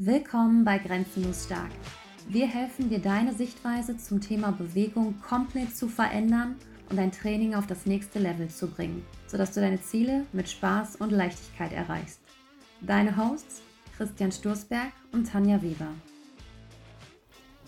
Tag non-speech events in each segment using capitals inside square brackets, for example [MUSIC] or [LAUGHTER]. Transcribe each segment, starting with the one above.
Willkommen bei Grenzenlos Stark. Wir helfen dir, deine Sichtweise zum Thema Bewegung komplett zu verändern und dein Training auf das nächste Level zu bringen, sodass du deine Ziele mit Spaß und Leichtigkeit erreichst. Deine Hosts Christian Sturzberg und Tanja Weber.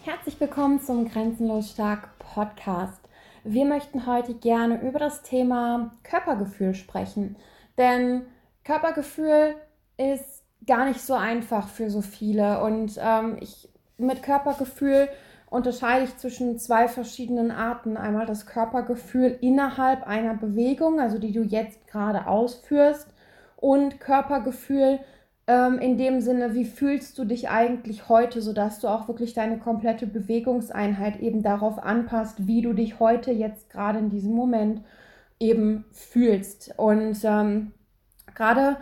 Herzlich willkommen zum Grenzenlos Stark Podcast. Wir möchten heute gerne über das Thema Körpergefühl sprechen, denn Körpergefühl ist gar nicht so einfach für so viele. Und ähm, ich mit Körpergefühl unterscheide ich zwischen zwei verschiedenen Arten. Einmal das Körpergefühl innerhalb einer Bewegung, also die du jetzt gerade ausführst, und Körpergefühl ähm, in dem Sinne, wie fühlst du dich eigentlich heute, sodass du auch wirklich deine komplette Bewegungseinheit eben darauf anpasst, wie du dich heute jetzt gerade in diesem Moment eben fühlst. Und ähm, gerade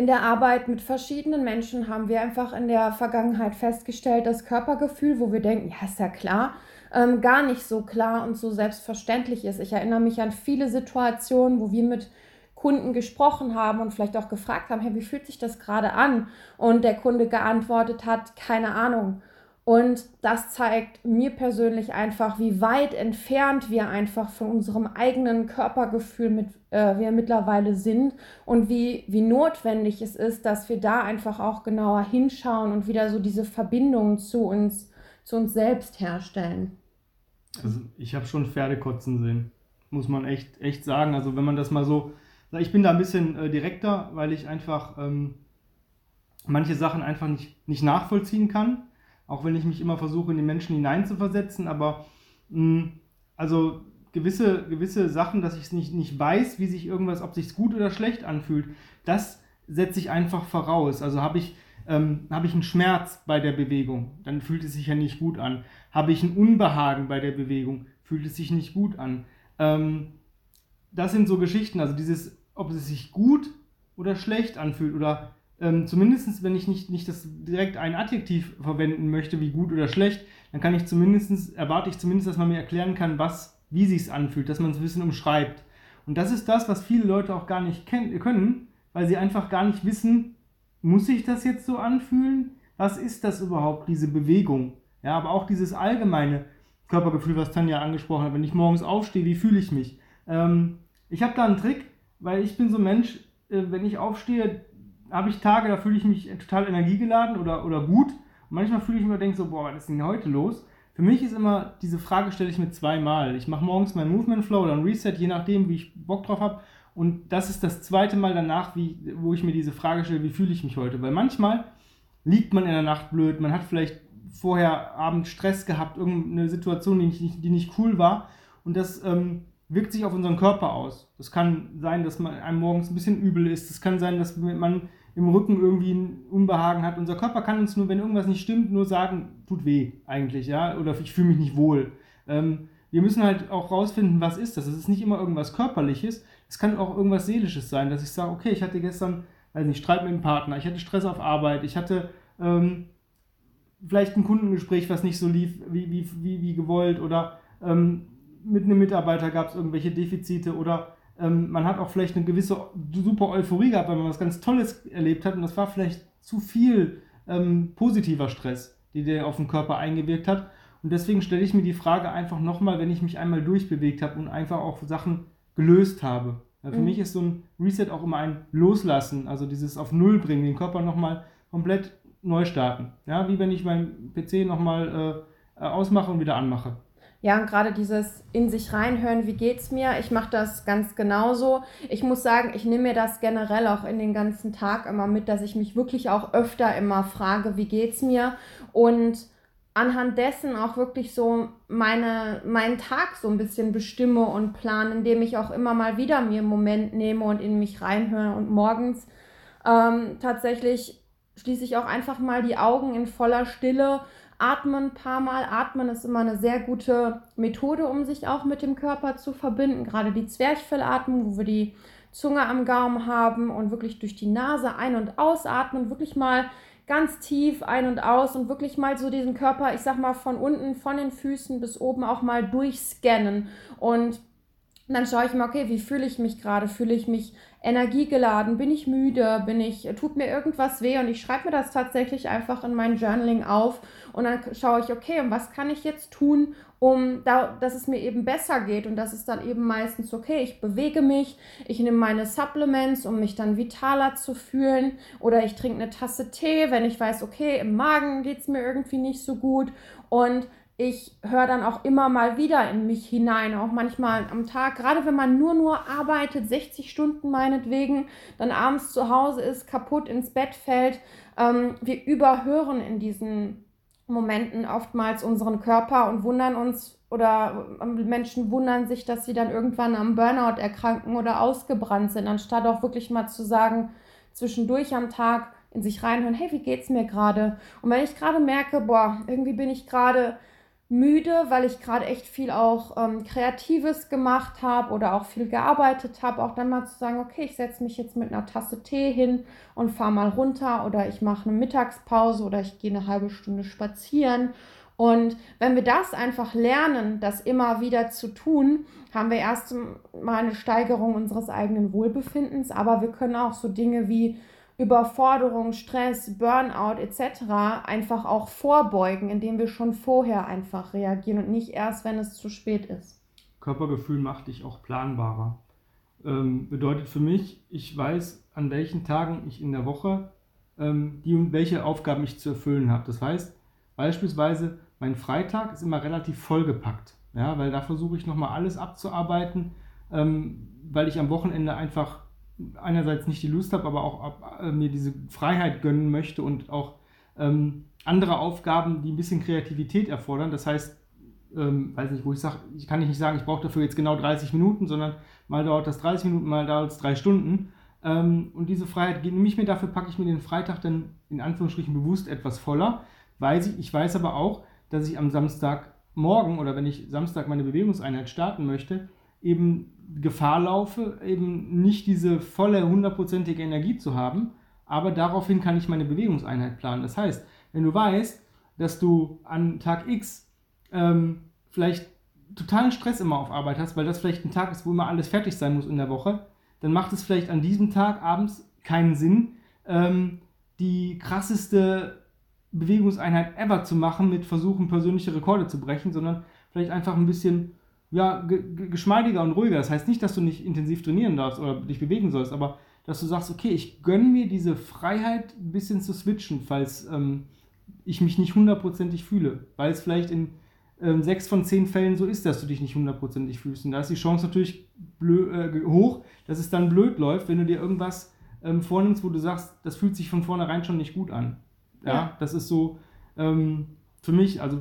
in der Arbeit mit verschiedenen Menschen haben wir einfach in der Vergangenheit festgestellt, dass Körpergefühl, wo wir denken, ja, ist ja klar, ähm, gar nicht so klar und so selbstverständlich ist. Ich erinnere mich an viele Situationen, wo wir mit Kunden gesprochen haben und vielleicht auch gefragt haben, hey, wie fühlt sich das gerade an? Und der Kunde geantwortet hat, keine Ahnung. Und das zeigt mir persönlich einfach, wie weit entfernt wir einfach von unserem eigenen Körpergefühl mit, äh, wir mittlerweile sind und wie, wie notwendig es ist, dass wir da einfach auch genauer hinschauen und wieder so diese Verbindung zu uns, zu uns selbst herstellen. Also ich habe schon Pferde kotzen sehen, muss man echt, echt sagen. Also wenn man das mal so, ich bin da ein bisschen äh, direkter, weil ich einfach ähm, manche Sachen einfach nicht, nicht nachvollziehen kann auch wenn ich mich immer versuche, in die Menschen hineinzuversetzen, aber mh, mm, also gewisse, gewisse Sachen, dass ich es nicht, nicht weiß, wie sich irgendwas, ob sich gut oder schlecht anfühlt, das setze ich einfach voraus. Also habe ich, ähm, habe ich einen Schmerz bei der Bewegung, dann fühlt es sich ja nicht gut an. Habe ich ein Unbehagen bei der Bewegung, fühlt es sich nicht gut an. Ähm, das sind so Geschichten, also dieses, ob es sich gut oder schlecht anfühlt oder ähm, zumindest wenn ich nicht, nicht das direkt ein Adjektiv verwenden möchte, wie gut oder schlecht, dann kann ich zumindest, erwarte ich zumindest, dass man mir erklären kann, was, wie sich es anfühlt, dass man es ein bisschen umschreibt. Und das ist das, was viele Leute auch gar nicht können, weil sie einfach gar nicht wissen, muss sich das jetzt so anfühlen? Was ist das überhaupt, diese Bewegung? Ja, aber auch dieses allgemeine Körpergefühl, was Tanja angesprochen hat, wenn ich morgens aufstehe, wie fühle ich mich? Ähm, ich habe da einen Trick, weil ich bin so ein Mensch, äh, wenn ich aufstehe, habe ich Tage, da fühle ich mich total energiegeladen oder, oder gut. Und manchmal fühle ich mich und denke so, boah, was ist denn heute los? Für mich ist immer, diese Frage stelle ich mir zweimal. Ich mache morgens meinen Movement Flow oder ein Reset, je nachdem, wie ich Bock drauf habe. Und das ist das zweite Mal danach, wie, wo ich mir diese Frage stelle, wie fühle ich mich heute? Weil manchmal liegt man in der Nacht blöd, man hat vielleicht vorher Abend Stress gehabt, irgendeine Situation, die nicht, die nicht cool war. Und das ähm, wirkt sich auf unseren Körper aus. Das kann sein, dass man einem morgens ein bisschen übel ist. Das kann sein, dass man im Rücken irgendwie ein Unbehagen hat. Unser Körper kann uns nur, wenn irgendwas nicht stimmt, nur sagen, tut weh eigentlich, ja, oder ich fühle mich nicht wohl. Ähm, wir müssen halt auch rausfinden, was ist das. Es ist nicht immer irgendwas Körperliches, es kann auch irgendwas Seelisches sein, dass ich sage, okay, ich hatte gestern, weiß nicht, Streit mit dem Partner, ich hatte Stress auf Arbeit, ich hatte ähm, vielleicht ein Kundengespräch, was nicht so lief, wie, wie, wie, wie gewollt, oder ähm, mit einem Mitarbeiter gab es irgendwelche Defizite oder ähm, man hat auch vielleicht eine gewisse super Euphorie gehabt, weil man was ganz Tolles erlebt hat und das war vielleicht zu viel ähm, positiver Stress, die der auf den Körper eingewirkt hat. Und deswegen stelle ich mir die Frage einfach nochmal, wenn ich mich einmal durchbewegt habe und einfach auch Sachen gelöst habe. Ja, für mhm. mich ist so ein Reset auch immer ein Loslassen, also dieses auf Null bringen, den Körper nochmal komplett neu starten. Ja, wie wenn ich meinen PC nochmal äh, ausmache und wieder anmache. Ja, und gerade dieses in sich reinhören, wie geht's mir? Ich mache das ganz genauso. Ich muss sagen, ich nehme mir das generell auch in den ganzen Tag immer mit, dass ich mich wirklich auch öfter immer frage, wie geht's mir? Und anhand dessen auch wirklich so meine, meinen Tag so ein bisschen bestimme und plane, indem ich auch immer mal wieder mir einen Moment nehme und in mich reinhöre und morgens ähm, tatsächlich schließe ich auch einfach mal die Augen in voller Stille Atmen ein paar Mal. Atmen ist immer eine sehr gute Methode, um sich auch mit dem Körper zu verbinden. Gerade die Zwerchfellatmung, wo wir die Zunge am Gaumen haben und wirklich durch die Nase ein- und ausatmen. Wirklich mal ganz tief ein und aus und wirklich mal so diesen Körper, ich sag mal, von unten, von den Füßen bis oben auch mal durchscannen. Und dann schaue ich mal, okay, wie fühle ich mich gerade? Fühle ich mich energiegeladen, bin ich müde, bin ich, tut mir irgendwas weh? Und ich schreibe mir das tatsächlich einfach in mein Journaling auf und dann schaue ich, okay, und was kann ich jetzt tun, um da, dass es mir eben besser geht und das ist dann eben meistens okay, ich bewege mich, ich nehme meine Supplements, um mich dann vitaler zu fühlen oder ich trinke eine Tasse Tee, wenn ich weiß, okay, im Magen geht es mir irgendwie nicht so gut und ich höre dann auch immer mal wieder in mich hinein, auch manchmal am Tag, gerade wenn man nur nur arbeitet, 60 Stunden meinetwegen, dann abends zu Hause ist, kaputt ins Bett fällt. Ähm, wir überhören in diesen Momenten oftmals unseren Körper und wundern uns oder Menschen wundern sich, dass sie dann irgendwann am Burnout erkranken oder ausgebrannt sind, anstatt auch wirklich mal zu sagen, zwischendurch am Tag in sich reinhören, hey, wie geht's mir gerade? Und wenn ich gerade merke, boah, irgendwie bin ich gerade müde, weil ich gerade echt viel auch ähm, Kreatives gemacht habe oder auch viel gearbeitet habe, auch dann mal zu sagen, okay, ich setze mich jetzt mit einer Tasse Tee hin und fahre mal runter oder ich mache eine Mittagspause oder ich gehe eine halbe Stunde spazieren. Und wenn wir das einfach lernen, das immer wieder zu tun, haben wir erst mal eine Steigerung unseres eigenen Wohlbefindens, aber wir können auch so Dinge wie Überforderung, Stress, Burnout etc. einfach auch vorbeugen, indem wir schon vorher einfach reagieren und nicht erst, wenn es zu spät ist. Körpergefühl macht dich auch planbarer. Ähm, bedeutet für mich, ich weiß, an welchen Tagen ich in der Woche ähm, die und welche Aufgaben ich zu erfüllen habe. Das heißt, beispielsweise mein Freitag ist immer relativ vollgepackt, ja, weil da versuche ich nochmal alles abzuarbeiten, ähm, weil ich am Wochenende einfach einerseits nicht die Lust habe, aber auch äh, mir diese Freiheit gönnen möchte und auch ähm, andere Aufgaben, die ein bisschen Kreativität erfordern. Das heißt, ähm, weiß nicht, wo ich sage, ich kann nicht sagen, ich brauche dafür jetzt genau 30 Minuten, sondern mal dauert das 30 Minuten, mal dauert es drei Stunden. Ähm, und diese Freiheit nehme ich mir, dafür packe ich mir den Freitag dann in Anführungsstrichen bewusst etwas voller, weil ich, ich weiß aber auch, dass ich am Samstagmorgen oder wenn ich Samstag meine Bewegungseinheit starten möchte, eben Gefahr laufe, eben nicht diese volle, hundertprozentige Energie zu haben, aber daraufhin kann ich meine Bewegungseinheit planen. Das heißt, wenn du weißt, dass du an Tag X ähm, vielleicht totalen Stress immer auf Arbeit hast, weil das vielleicht ein Tag ist, wo immer alles fertig sein muss in der Woche, dann macht es vielleicht an diesem Tag abends keinen Sinn, ähm, die krasseste Bewegungseinheit ever zu machen, mit Versuchen, persönliche Rekorde zu brechen, sondern vielleicht einfach ein bisschen ja, geschmeidiger und ruhiger. Das heißt nicht, dass du nicht intensiv trainieren darfst oder dich bewegen sollst, aber dass du sagst, okay, ich gönne mir diese Freiheit, ein bisschen zu switchen, falls ähm, ich mich nicht hundertprozentig fühle. Weil es vielleicht in ähm, sechs von zehn Fällen so ist, dass du dich nicht hundertprozentig fühlst. Und da ist die Chance natürlich äh, hoch, dass es dann blöd läuft, wenn du dir irgendwas ähm, vornimmst, wo du sagst, das fühlt sich von vornherein schon nicht gut an. Ja, ja. das ist so ähm, für mich, also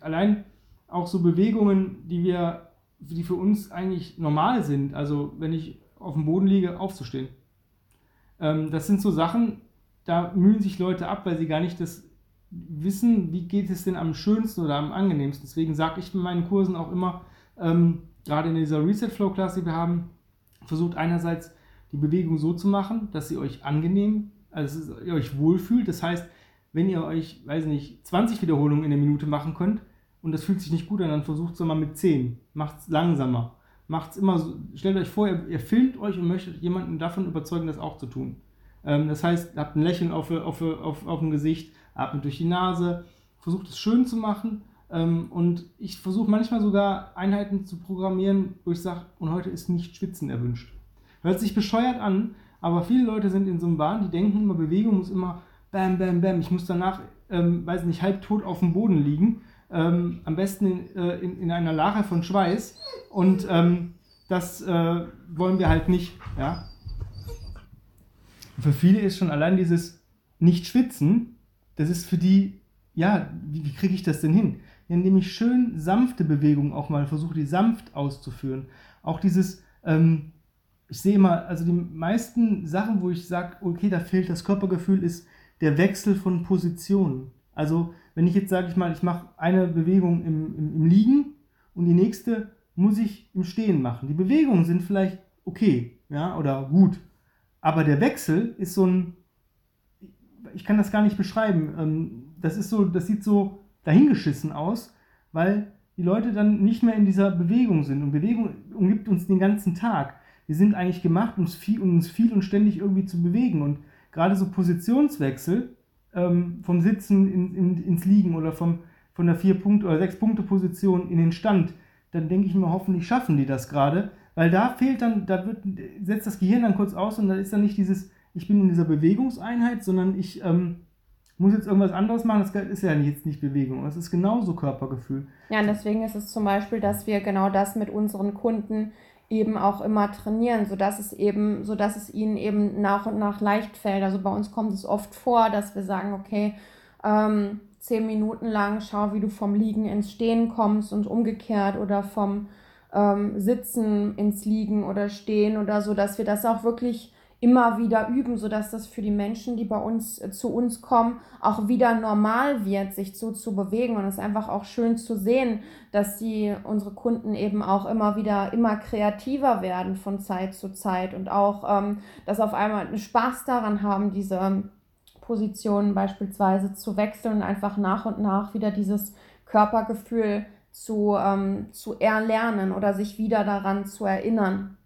allein auch so Bewegungen, die wir die für uns eigentlich normal sind. Also wenn ich auf dem Boden liege, aufzustehen. Ähm, das sind so Sachen, da mühen sich Leute ab, weil sie gar nicht das wissen, wie geht es denn am schönsten oder am angenehmsten. Deswegen sage ich in meinen Kursen auch immer, ähm, gerade in dieser Reset Flow Klasse, die wir haben, versucht einerseits die Bewegung so zu machen, dass sie euch angenehm, also ihr euch wohlfühlt. Das heißt, wenn ihr euch, weiß nicht, 20 Wiederholungen in der Minute machen könnt, und das fühlt sich nicht gut an, dann versucht es mal mit 10. Macht es langsamer. Macht immer so. Stellt euch vor, ihr, ihr, filmt euch und möchtet jemanden davon überzeugen, das auch zu tun. Ähm, das heißt, habt ein Lächeln auf, auf, auf, auf dem Gesicht, atmet durch die Nase, versucht es schön zu machen. Ähm, und ich versuche manchmal sogar Einheiten zu programmieren, wo ich sage, und heute ist nicht Schwitzen erwünscht. Hört sich bescheuert an, aber viele Leute sind in so einem Wahn, die denken immer, Bewegung muss immer bam, bam, bam. Ich muss danach, ähm, weiß nicht, halbtot auf dem Boden liegen ähm, am besten in, äh, in, in, einer Lache von Schweiß. Und ähm, das äh, wollen wir halt nicht. Ja? Für viele ist schon allein dieses Nicht-Schwitzen, das ist für die, ja, wie, wie kriege ich das denn hin? Indem ich schön sanfte Bewegungen auch mal versuche, die sanft auszuführen. Auch dieses, ähm, ich sehe immer, also die meisten Sachen, wo ich sage, okay, da fehlt das Körpergefühl, ist der Wechsel von Positionen. Also wenn ich jetzt sage ich mal, ich mache eine Bewegung im, im, im Liegen und die nächste muss ich im Stehen machen. Die Bewegungen sind vielleicht okay, ja, oder gut. Aber der Wechsel ist so ein, ich kann das gar nicht beschreiben. Ähm, das ist so, das sieht so dahingeschissen aus, weil die Leute dann nicht mehr in dieser Bewegung sind. Und Bewegung umgibt uns den ganzen Tag. wir sind eigentlich gemacht, uns viel, uns viel und ständig irgendwie zu bewegen. Und gerade so Positionswechsel ähm, vom Sitzen in, in, ins Liegen oder vom, von der vier Punkte oder sechs Punkte Position in den Stand, dann denke ich mir, hoffentlich schaffen die das gerade, weil da fehlt dann, da wird, setzt das Gehirn dann kurz aus und da ist dann nicht dieses, ich bin in dieser Bewegungseinheit, sondern ich ähm, muss jetzt irgendwas anderes machen, das ist ja jetzt nicht Bewegung, es ist genauso Körpergefühl. Ja, und deswegen ist es zum Beispiel, dass wir genau das mit unseren Kunden eben auch immer trainieren, sodass es eben, sodass es ihnen eben nach und nach leicht fällt. Also bei uns kommt es oft vor, dass wir sagen, okay, ähm, zehn Minuten lang schau, wie du vom Liegen ins Stehen kommst und umgekehrt oder vom ähm, Sitzen ins Liegen oder Stehen oder so, dass wir das auch wirklich immer wieder üben, sodass das für die Menschen, die bei uns äh, zu uns kommen, auch wieder normal wird, sich so zu bewegen. Und es ist einfach auch schön zu sehen, dass die unsere Kunden eben auch immer wieder immer kreativer werden von Zeit zu Zeit und auch, ähm, dass auf einmal einen Spaß daran haben, diese Positionen beispielsweise zu wechseln und einfach nach und nach wieder dieses Körpergefühl zu, ähm, zu erlernen oder sich wieder daran zu erinnern.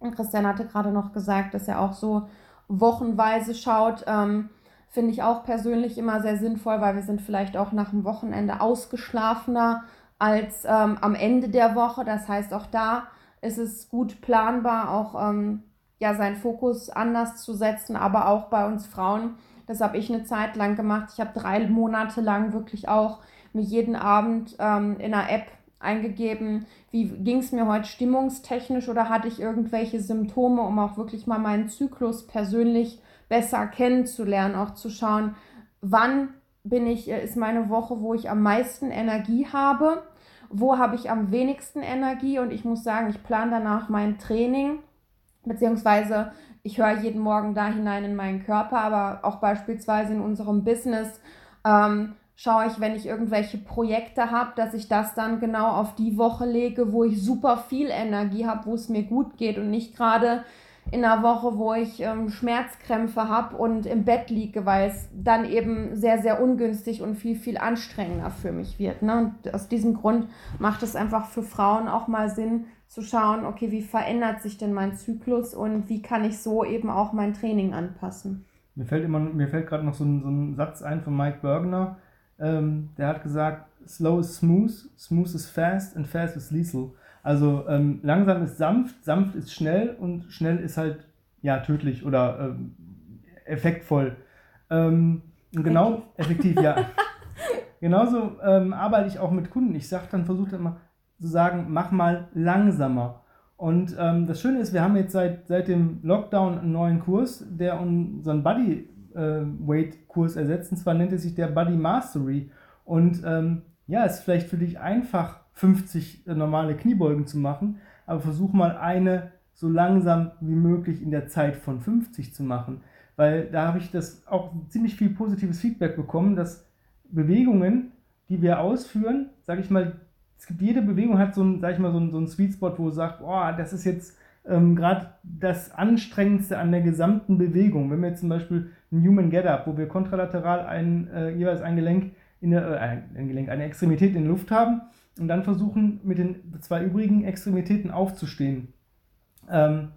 Und Christian hatte gerade noch gesagt, dass er auch so wochenweise schaut. Ähm, Finde ich auch persönlich immer sehr sinnvoll, weil wir sind vielleicht auch nach dem Wochenende ausgeschlafener als ähm, am Ende der Woche. Das heißt, auch da ist es gut planbar, auch ähm, ja, seinen Fokus anders zu setzen, aber auch bei uns Frauen. Das habe ich eine Zeit lang gemacht. Ich habe drei Monate lang wirklich auch mir jeden Abend ähm, in einer App eingegeben, wie ging es mir heute stimmungstechnisch oder hatte ich irgendwelche Symptome, um auch wirklich mal meinen Zyklus persönlich besser kennenzulernen, auch zu schauen, wann bin ich, äh, ist meine Woche, wo ich am meisten Energie habe, wo habe ich am wenigsten Energie und ich muss sagen, ich plane danach mein Training, beziehungsweise ich höre jeden Morgen da hinein in meinen Körper, aber auch beispielsweise in unserem Business. Ähm, schaue ich, wenn ich irgendwelche Projekte habe, dass ich das dann genau auf die Woche lege, wo ich super viel Energie habe, wo es mir gut geht und nicht gerade in einer Woche, wo ich ähm, Schmerzkrämpfe habe und im Bett liege, weil es dann eben sehr, sehr ungünstig und viel, viel anstrengender für mich wird. Ne? Und aus diesem Grund macht es einfach für Frauen auch mal Sinn zu schauen, okay, wie verändert sich denn mein Zyklus und wie kann ich so eben auch mein Training anpassen. Mir fällt fällt gerade noch so ein, so ein Satz ein von Mike Bergner, ähm, der hat gesagt, slow is smooth, smooth is fast and fast is lethal. Also ähm, langsam ist sanft, sanft ist schnell und schnell ist halt ja tödlich oder ähm, effektvoll. Ähm, genau, effektiv, ja. [LAUGHS] Genauso ähm, arbeite ich auch mit Kunden. Ich sage dann, versuche dann immer zu sagen, mach mal langsamer. Und ähm, das Schöne ist, wir haben jetzt seit, seit dem Lockdown einen neuen Kurs, der unseren Body äh, Weight-Kurs ersetzt. Und zwar nennt er sich der Body Mastery. Und ähm, ja, es ist vielleicht für dich einfach, 50 äh, normale Kniebeugen zu machen, aber versuch mal eine so langsam wie möglich in der Zeit von 50 zu machen. Weil da habe ich das auch ziemlich viel positives Feedback bekommen, dass Bewegungen, die wir ausführen, sage ich mal, es gibt jede Bewegung hat so ein, sag ich mal, so ein, so ein Sweet Spot, wo du sagst, das ist jetzt ähm, gerade das Anstrengendste an der gesamten Bewegung. Wenn wir jetzt zum Beispiel ein Human Get Up, wo wir kontralateral ein, äh, jeweils ein Gelenk, in der, äh, ein Gelenk, eine Extremität in der Luft haben und dann versuchen, mit den zwei übrigen Extremitäten aufzustehen. Ähm,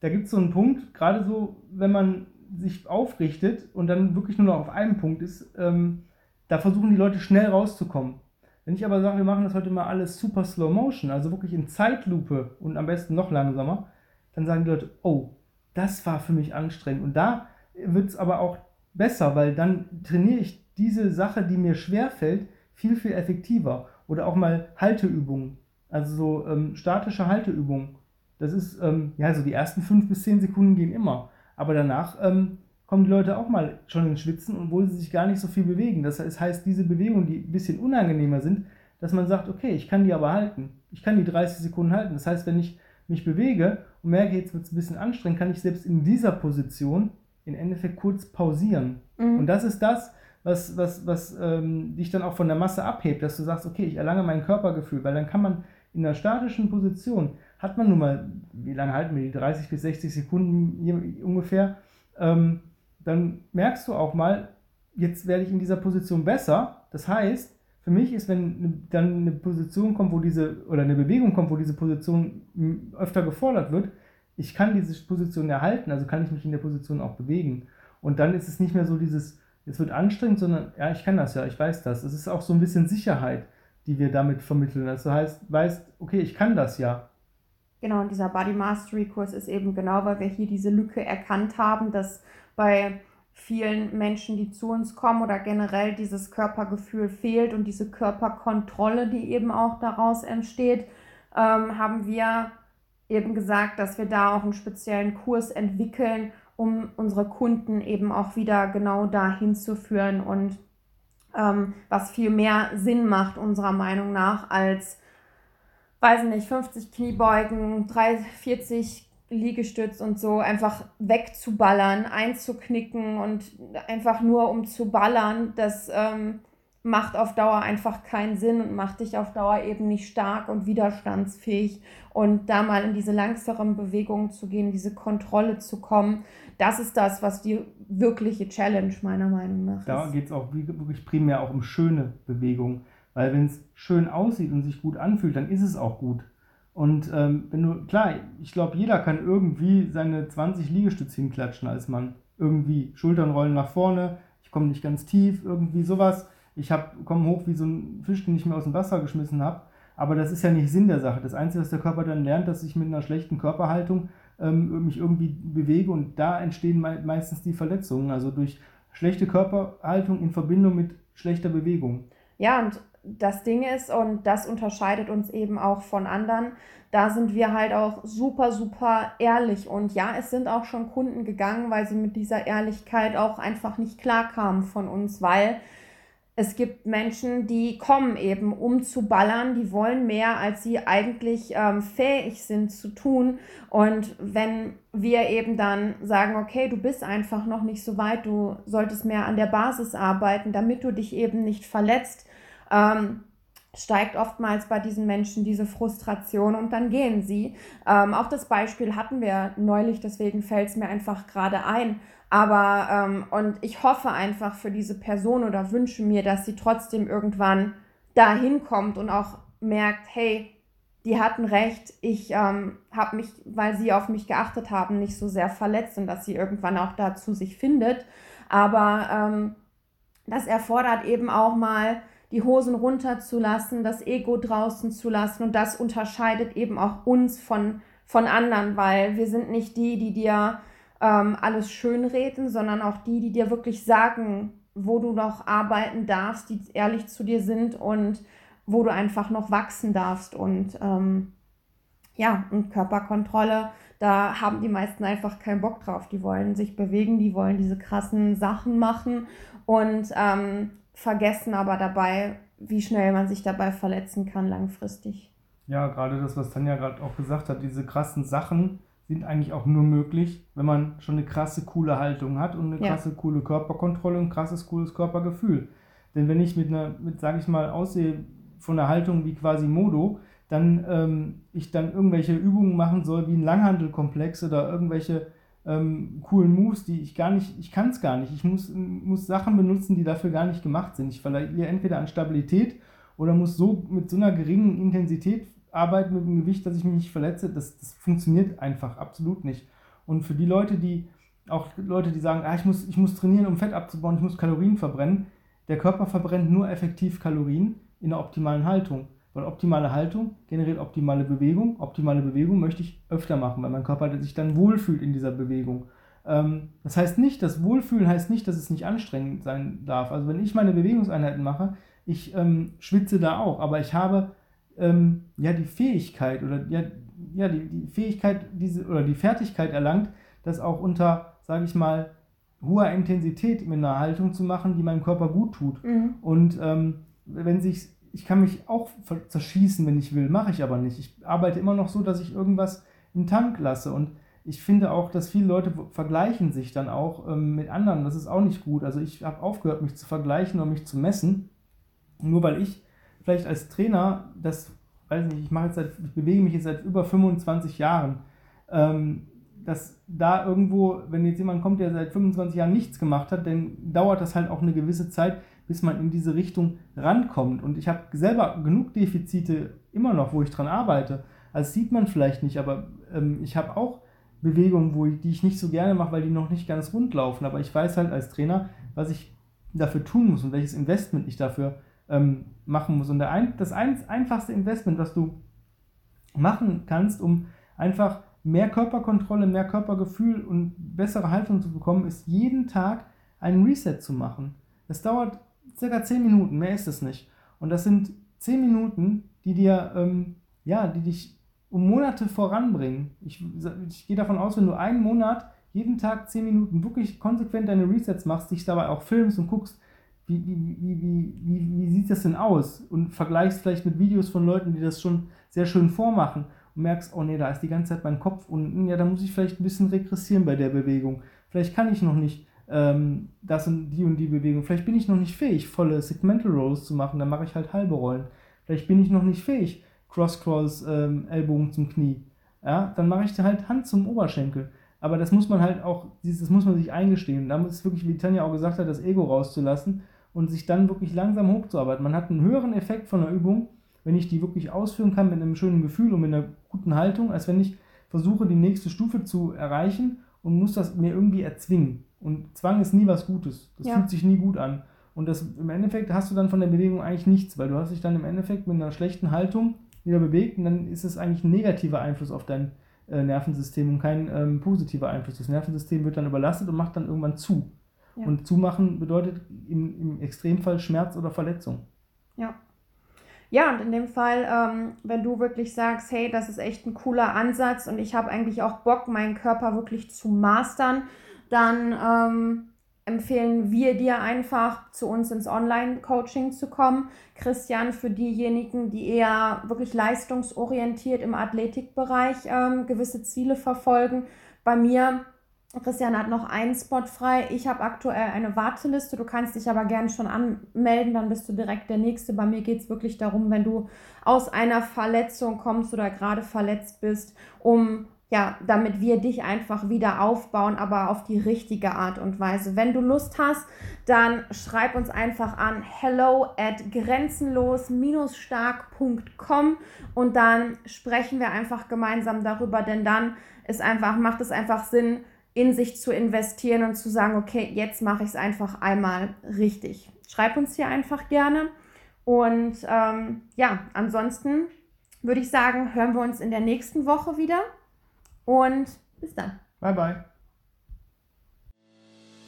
da gibt es so einen Punkt, gerade so, wenn man sich aufrichtet und dann wirklich nur noch auf einem Punkt ist, ähm, da versuchen die Leute schnell rauszukommen. Wenn ich aber sage, wir machen das heute mal alles super slow motion, also wirklich in Zeitlupe und am besten noch langsamer, dann sagen die Leute, oh, das war für mich anstrengend. Und da wird es aber auch besser, weil dann trainiere ich diese Sache, die mir schwer fällt, viel, viel effektiver. Oder auch mal Halteübungen, also so ähm, statische Halteübungen. Das ist, ähm, ja, so die ersten fünf bis zehn Sekunden gehen immer. Aber danach ähm, kommen die Leute auch mal schon ins Schwitzen, obwohl sie sich gar nicht so viel bewegen. Das heißt, diese Bewegungen, die ein bisschen unangenehmer sind, dass man sagt, okay, ich kann die aber halten. Ich kann die 30 Sekunden halten. Das heißt, wenn ich mich bewege und merke, jetzt wird es ein bisschen anstrengend, kann ich selbst in dieser Position im Endeffekt kurz pausieren. Mhm. Und das ist das, was, was, was ähm, dich dann auch von der Masse abhebt, dass du sagst, okay, ich erlange mein Körpergefühl, weil dann kann man in einer statischen Position, hat man nun mal, wie lange halten wir die, 30 bis 60 Sekunden ungefähr, ähm, dann merkst du auch mal, jetzt werde ich in dieser Position besser. Das heißt, für mich ist, wenn dann eine Position kommt, wo diese, oder eine Bewegung kommt, wo diese Position öfter gefordert wird, ich kann diese Position erhalten, also kann ich mich in der Position auch bewegen. Und dann ist es nicht mehr so dieses, es wird anstrengend, sondern ja, ich kann das ja, ich weiß das. Es ist auch so ein bisschen Sicherheit, die wir damit vermitteln. Das heißt, weißt, okay, ich kann das ja. Genau, und dieser Body Mastery Kurs ist eben genau, weil wir hier diese Lücke erkannt haben, dass bei vielen Menschen, die zu uns kommen oder generell dieses Körpergefühl fehlt und diese Körperkontrolle, die eben auch daraus entsteht, ähm, haben wir eben gesagt, dass wir da auch einen speziellen Kurs entwickeln, um unsere Kunden eben auch wieder genau dahin zu führen und ähm, was viel mehr Sinn macht unserer Meinung nach als, weiß nicht, 50 Kniebeugen, 3, 40 Liegestütz und so einfach wegzuballern, einzuknicken und einfach nur um zu ballern, das ähm, macht auf Dauer einfach keinen Sinn und macht dich auf Dauer eben nicht stark und widerstandsfähig. Und da mal in diese langsameren Bewegungen zu gehen, diese Kontrolle zu kommen, das ist das, was die wirkliche Challenge meiner Meinung nach da ist. Da geht es auch wirklich primär auch um schöne Bewegungen. Weil wenn es schön aussieht und sich gut anfühlt, dann ist es auch gut. Und ähm, wenn du, klar, ich glaube, jeder kann irgendwie seine 20 Liegestütze hinklatschen als Mann. Irgendwie Schultern rollen nach vorne, ich komme nicht ganz tief, irgendwie sowas. Ich komme hoch wie so ein Fisch, den ich mir aus dem Wasser geschmissen habe. Aber das ist ja nicht Sinn der Sache. Das Einzige, was der Körper dann lernt, dass ich mit einer schlechten Körperhaltung ähm, mich irgendwie bewege und da entstehen me meistens die Verletzungen. Also durch schlechte Körperhaltung in Verbindung mit schlechter Bewegung. Ja, und das Ding ist, und das unterscheidet uns eben auch von anderen, da sind wir halt auch super, super ehrlich. Und ja, es sind auch schon Kunden gegangen, weil sie mit dieser Ehrlichkeit auch einfach nicht klarkamen von uns, weil es gibt Menschen, die kommen eben, um zu ballern, die wollen mehr, als sie eigentlich ähm, fähig sind zu tun. Und wenn wir eben dann sagen, okay, du bist einfach noch nicht so weit, du solltest mehr an der Basis arbeiten, damit du dich eben nicht verletzt, ähm, steigt oftmals bei diesen Menschen diese Frustration und dann gehen sie. Ähm, auch das Beispiel hatten wir neulich, deswegen fällt es mir einfach gerade ein. Aber, ähm, und ich hoffe einfach für diese Person oder wünsche mir, dass sie trotzdem irgendwann dahin kommt und auch merkt, hey, die hatten recht, ich ähm, habe mich, weil sie auf mich geachtet haben, nicht so sehr verletzt und dass sie irgendwann auch dazu sich findet. Aber ähm, das erfordert eben auch mal die Hosen runterzulassen, das Ego draußen zu lassen. Und das unterscheidet eben auch uns von, von anderen, weil wir sind nicht die, die dir ähm, alles schönreden, sondern auch die, die dir wirklich sagen, wo du noch arbeiten darfst, die ehrlich zu dir sind und wo du einfach noch wachsen darfst. Und ähm, ja, und Körperkontrolle, da haben die meisten einfach keinen Bock drauf. Die wollen sich bewegen, die wollen diese krassen Sachen machen und ähm, vergessen aber dabei, wie schnell man sich dabei verletzen kann langfristig. Ja, gerade das, was Tanja gerade auch gesagt hat, diese krassen Sachen sind eigentlich auch nur möglich, wenn man schon eine krasse, coole Haltung hat und eine ja. krasse, coole Körperkontrolle und ein krasses, cooles Körpergefühl. Denn wenn ich mit einer, mit, sage ich mal, aussehe von einer Haltung wie quasi Modo, dann ähm, ich dann irgendwelche Übungen machen soll, wie ein Langhandelkomplex oder irgendwelche ähm, coolen Moves, die ich gar nicht, ich kann es gar nicht. Ich muss, muss Sachen benutzen, die dafür gar nicht gemacht sind. Ich verliere entweder an Stabilität oder muss so mit so einer geringen Intensität arbeiten mit einem Gewicht, dass ich mich nicht verletze. Das, das funktioniert einfach absolut nicht. Und für die Leute, die auch Leute, die sagen, ah, ich, muss, ich muss trainieren, um Fett abzubauen, ich muss Kalorien verbrennen, der Körper verbrennt nur effektiv Kalorien in einer optimalen Haltung. Weil optimale Haltung generiert optimale Bewegung. Optimale Bewegung möchte ich öfter machen, weil mein Körper sich dann wohlfühlt in dieser Bewegung. Ähm, das heißt nicht, das Wohlfühlen heißt nicht, dass es nicht anstrengend sein darf. Also wenn ich meine Bewegungseinheiten mache, ich ähm, schwitze da auch, aber ich habe ähm, ja die Fähigkeit oder ja, ja die, die Fähigkeit diese oder die Fertigkeit erlangt, das auch unter, sage ich mal, hoher Intensität mit einer Haltung zu machen, die meinem Körper gut tut. Mhm. Und ähm, wenn sich ich kann mich auch zerschießen, wenn ich will, mache ich aber nicht. Ich arbeite immer noch so, dass ich irgendwas im Tank lasse. Und ich finde auch, dass viele Leute vergleichen sich dann auch ähm, mit anderen. Das ist auch nicht gut. Also ich habe aufgehört, mich zu vergleichen und mich zu messen. Nur weil ich vielleicht als Trainer das, weiß nicht, ich seit, ich bewege mich jetzt seit über 25 Jahren. Ähm, dass da irgendwo, wenn jetzt jemand kommt, der seit 25 Jahren nichts gemacht hat, dann dauert das halt auch eine gewisse Zeit, bis man in diese Richtung rankommt. Und ich habe selber genug Defizite immer noch, wo ich dran arbeite. Das sieht man vielleicht nicht, aber ähm, ich habe auch Bewegungen, wo ich, die ich nicht so gerne mache, weil die noch nicht ganz rund laufen. Aber ich weiß halt als Trainer, was ich dafür tun muss und welches Investment ich dafür ähm, machen muss. Und ein, das ein, einfachste Investment, was du machen kannst, um einfach mehr Körperkontrolle, mehr Körpergefühl und bessere Haltung zu bekommen, ist jeden Tag einen Reset zu machen. Das dauert circa 10 Minuten, mehr ist es nicht. Und das sind 10 Minuten, die dir, ähm, ja, die dich um Monate voranbringen. Ich, ich gehe davon aus, wenn du einen Monat jeden Tag 10 Minuten wirklich konsequent deine Resets machst, dich dabei auch filmst und guckst, wie, wie, wie, wie, wie, wie sieht das denn aus? Und vergleichst vielleicht mit Videos von Leuten, die das schon sehr schön vormachen und merkst, oh nee, da ist die ganze Zeit mein Kopf unten, ja, da muss ich vielleicht ein bisschen regressieren bei der Bewegung. Vielleicht kann ich noch nicht ähm, das und die und die Bewegung. Vielleicht bin ich noch nicht fähig, volle Segmental Rolls zu machen, dann mache ich halt halbe Rollen. Vielleicht bin ich noch nicht fähig, Cross-Cross, ähm, Ellbogen zum Knie. Ja, dann mache ich halt Hand zum Oberschenkel. Aber das muss man halt auch, das muss man sich eingestehen. Da muss wirklich, wie Tanja auch gesagt hat, das Ego rauszulassen und sich dann wirklich langsam hochzuarbeiten. Man hat einen höheren Effekt von der Übung, wenn ich die wirklich ausführen kann mit einem schönen Gefühl und mit einer guten Haltung, als wenn ich versuche, die nächste Stufe zu erreichen und muss das mir irgendwie erzwingen. Und Zwang ist nie was Gutes. Das ja. fühlt sich nie gut an. Und das, im Endeffekt hast du dann von der Bewegung eigentlich nichts, weil du hast dich dann im Endeffekt mit einer schlechten Haltung wieder bewegt und dann ist es eigentlich ein negativer Einfluss auf dein äh, Nervensystem und kein ähm, positiver Einfluss. Das Nervensystem wird dann überlastet und macht dann irgendwann zu. Ja. Und zumachen bedeutet im, im Extremfall Schmerz oder Verletzung. Ja. Ja, und in dem Fall, ähm, wenn du wirklich sagst, hey, das ist echt ein cooler Ansatz und ich habe eigentlich auch Bock, meinen Körper wirklich zu mastern, dann ähm, empfehlen wir dir einfach, zu uns ins Online-Coaching zu kommen. Christian, für diejenigen, die eher wirklich leistungsorientiert im Athletikbereich ähm, gewisse Ziele verfolgen. Bei mir, Christian hat noch einen Spot frei. Ich habe aktuell eine Warteliste. Du kannst dich aber gerne schon anmelden, dann bist du direkt der Nächste. Bei mir geht es wirklich darum, wenn du aus einer Verletzung kommst oder gerade verletzt bist, um ja, damit wir dich einfach wieder aufbauen, aber auf die richtige Art und Weise. Wenn du Lust hast, dann schreib uns einfach an hello at grenzenlos-stark.com und dann sprechen wir einfach gemeinsam darüber, denn dann ist einfach, macht es einfach Sinn, in sich zu investieren und zu sagen, okay, jetzt mache ich es einfach einmal richtig. Schreib uns hier einfach gerne. Und ähm, ja, ansonsten würde ich sagen, hören wir uns in der nächsten Woche wieder. Und bis dann. Bye bye.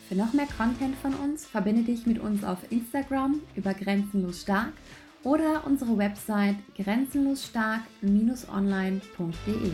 Für noch mehr Content von uns verbinde dich mit uns auf Instagram über Grenzenlos Stark oder unsere Website grenzenlosstark-online.de.